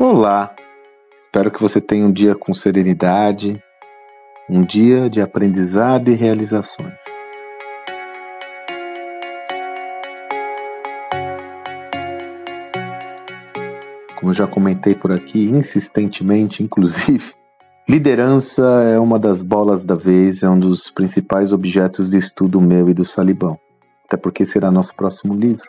Olá! Espero que você tenha um dia com serenidade, um dia de aprendizado e realizações. Como eu já comentei por aqui insistentemente, inclusive, liderança é uma das bolas da vez, é um dos principais objetos de estudo meu e do Salibão, até porque será nosso próximo livro.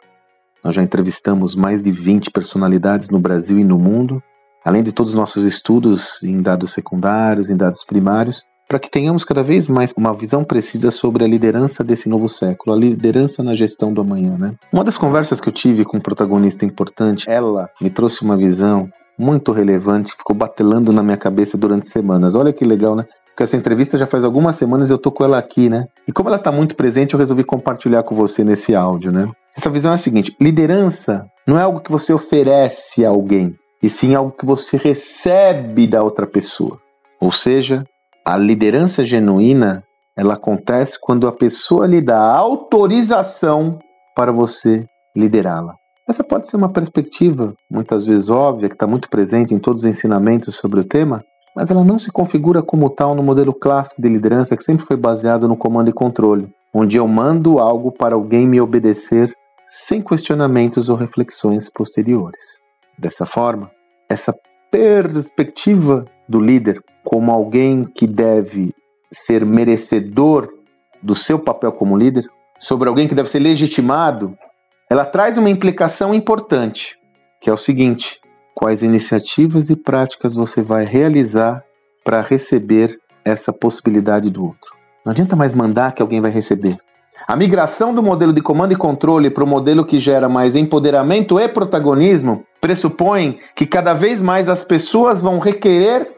Nós já entrevistamos mais de 20 personalidades no Brasil e no mundo, além de todos os nossos estudos em dados secundários, em dados primários, para que tenhamos cada vez mais uma visão precisa sobre a liderança desse novo século, a liderança na gestão do amanhã. Né? Uma das conversas que eu tive com um protagonista importante, ela me trouxe uma visão muito relevante, ficou batelando na minha cabeça durante semanas. Olha que legal, né? Porque essa entrevista já faz algumas semanas e eu tô com ela aqui, né? E como ela está muito presente, eu resolvi compartilhar com você nesse áudio, né? Essa visão é a seguinte: liderança não é algo que você oferece a alguém, e sim algo que você recebe da outra pessoa. Ou seja, a liderança genuína ela acontece quando a pessoa lhe dá autorização para você liderá-la. Essa pode ser uma perspectiva, muitas vezes óbvia, que está muito presente em todos os ensinamentos sobre o tema, mas ela não se configura como tal no modelo clássico de liderança que sempre foi baseado no comando e controle, onde eu mando algo para alguém me obedecer sem questionamentos ou reflexões posteriores. Dessa forma, essa perspectiva do líder como alguém que deve ser merecedor do seu papel como líder, sobre alguém que deve ser legitimado, ela traz uma implicação importante, que é o seguinte: quais iniciativas e práticas você vai realizar para receber essa possibilidade do outro? Não adianta mais mandar que alguém vai receber. A migração do modelo de comando e controle para o modelo que gera mais empoderamento e protagonismo pressupõe que cada vez mais as pessoas vão requerer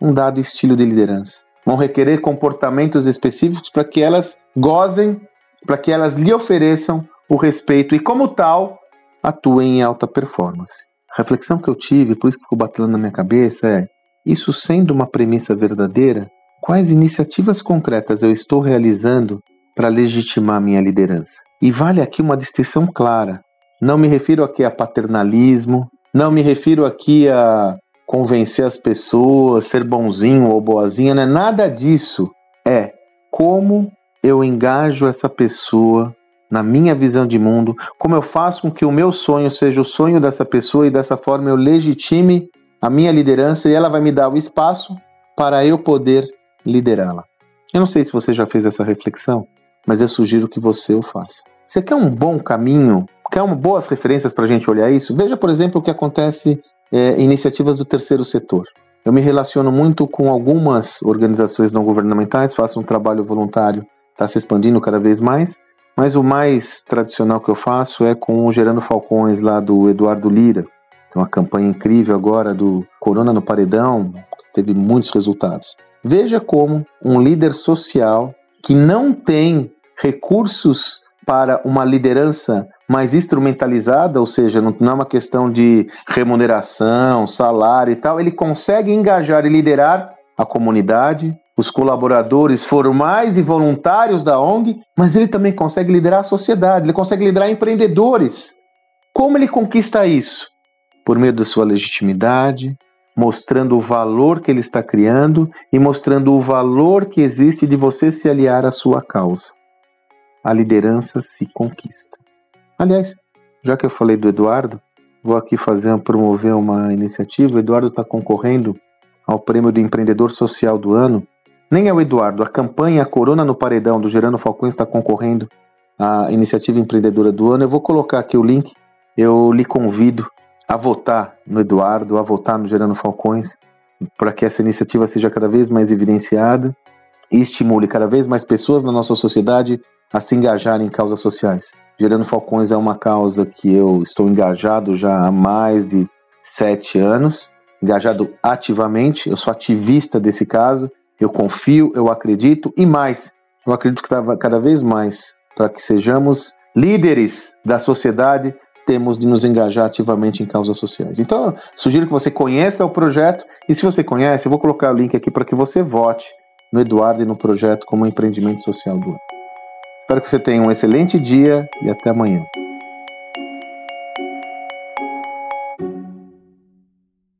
um dado estilo de liderança. Vão requerer comportamentos específicos para que elas gozem, para que elas lhe ofereçam o respeito e, como tal, atuem em alta performance. A reflexão que eu tive, por isso que ficou batendo na minha cabeça, é: isso sendo uma premissa verdadeira, quais iniciativas concretas eu estou realizando para legitimar minha liderança. E vale aqui uma distinção clara. Não me refiro aqui a paternalismo, não me refiro aqui a convencer as pessoas, ser bonzinho ou boazinha, não é nada disso. É como eu engajo essa pessoa na minha visão de mundo, como eu faço com que o meu sonho seja o sonho dessa pessoa e dessa forma eu legitime a minha liderança e ela vai me dar o espaço para eu poder liderá-la. Eu não sei se você já fez essa reflexão, mas eu sugiro que você o faça. Você quer um bom caminho? Quer uma, boas referências para a gente olhar isso? Veja, por exemplo, o que acontece é, iniciativas do terceiro setor. Eu me relaciono muito com algumas organizações não governamentais, faço um trabalho voluntário, está se expandindo cada vez mais, mas o mais tradicional que eu faço é com o Gerando Falcões, lá do Eduardo Lira. Tem uma campanha incrível agora do Corona no Paredão, que teve muitos resultados. Veja como um líder social que não tem recursos para uma liderança mais instrumentalizada, ou seja, não, é uma questão de remuneração, salário e tal, ele consegue engajar e liderar a comunidade, os colaboradores formais e voluntários da ONG, mas ele também consegue liderar a sociedade, ele consegue liderar empreendedores. Como ele conquista isso? Por meio da sua legitimidade, mostrando o valor que ele está criando e mostrando o valor que existe de você se aliar à sua causa. A liderança se conquista. Aliás, já que eu falei do Eduardo, vou aqui fazer promover uma iniciativa. O Eduardo está concorrendo ao prêmio do empreendedor social do ano. Nem é o Eduardo, a campanha Corona no Paredão do Gerando Falcões está concorrendo à iniciativa empreendedora do ano. Eu vou colocar aqui o link. Eu lhe convido a votar no Eduardo, a votar no Gerando Falcões, para que essa iniciativa seja cada vez mais evidenciada e estimule cada vez mais pessoas na nossa sociedade a se engajarem em causas sociais. Gerando Falcões é uma causa que eu estou engajado já há mais de sete anos, engajado ativamente, eu sou ativista desse caso, eu confio, eu acredito e mais, eu acredito que cada vez mais para que sejamos líderes da sociedade temos de nos engajar ativamente em causas sociais. Então, sugiro que você conheça o projeto e se você conhece, eu vou colocar o link aqui para que você vote no Eduardo e no projeto como empreendimento social do ano. Espero que você tenha um excelente dia e até amanhã.